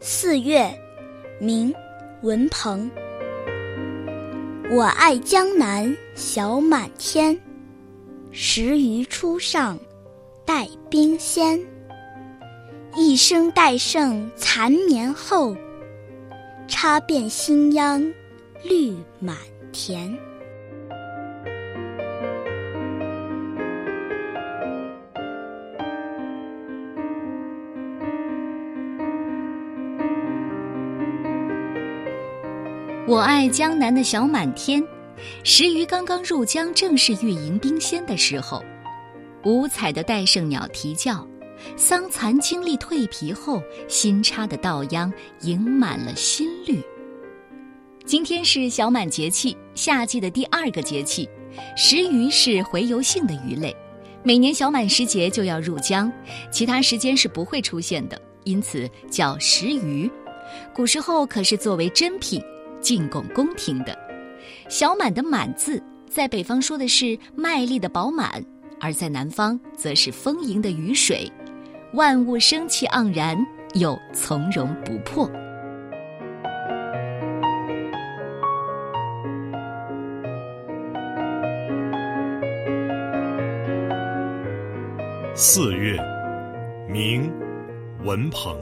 四月，明，文鹏。我爱江南小满天，时余初上，待冰鲜。一生戴胜残年后，插遍新秧绿满田。我爱江南的小满天，石鱼刚刚入江，正是欲迎冰鲜的时候。五彩的戴胜鸟啼叫，桑蚕经历蜕皮后，新插的稻秧盈满了新绿。今天是小满节气，夏季的第二个节气。石鱼是洄游性的鱼类，每年小满时节就要入江，其他时间是不会出现的，因此叫石鱼。古时候可是作为珍品。进贡宫廷的，小满的满字，在北方说的是麦粒的饱满，而在南方则是丰盈的雨水，万物生气盎然，又从容不迫。四月，明，文鹏。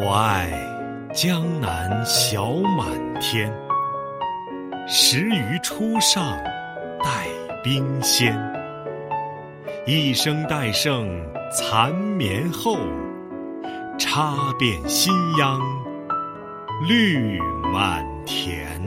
我爱江南小满天，时余初上，带冰鲜。一生待胜残绵后，插遍新秧绿满田。